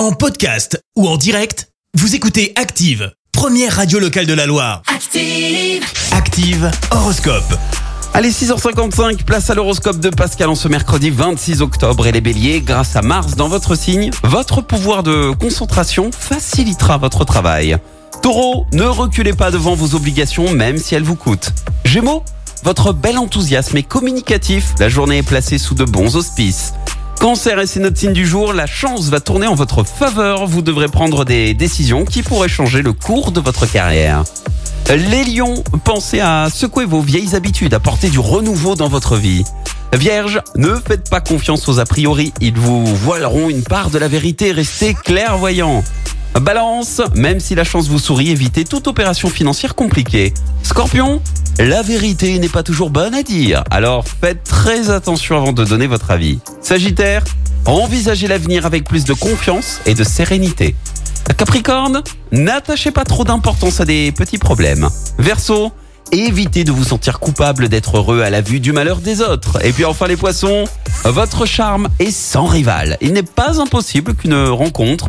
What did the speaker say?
En podcast ou en direct, vous écoutez Active, première radio locale de la Loire. Active. Active Horoscope. Allez, 6h55, place à l'horoscope de Pascal en ce mercredi 26 octobre. Et les béliers, grâce à Mars dans votre signe, votre pouvoir de concentration facilitera votre travail. Taureau, ne reculez pas devant vos obligations, même si elles vous coûtent. Gémeaux, votre bel enthousiasme est communicatif. La journée est placée sous de bons auspices. Cancer et c'est notre signe du jour, la chance va tourner en votre faveur. Vous devrez prendre des décisions qui pourraient changer le cours de votre carrière. Les lions, pensez à secouer vos vieilles habitudes, apporter du renouveau dans votre vie. Vierge, ne faites pas confiance aux a priori, ils vous voileront une part de la vérité, restez clairvoyant. Balance, même si la chance vous sourit, évitez toute opération financière compliquée. Scorpion, la vérité n'est pas toujours bonne à dire, alors faites très attention avant de donner votre avis. Sagittaire, envisagez l'avenir avec plus de confiance et de sérénité. Capricorne, n'attachez pas trop d'importance à des petits problèmes. Verseau, évitez de vous sentir coupable d'être heureux à la vue du malheur des autres. Et puis enfin les poissons, votre charme est sans rival. Il n'est pas impossible qu'une rencontre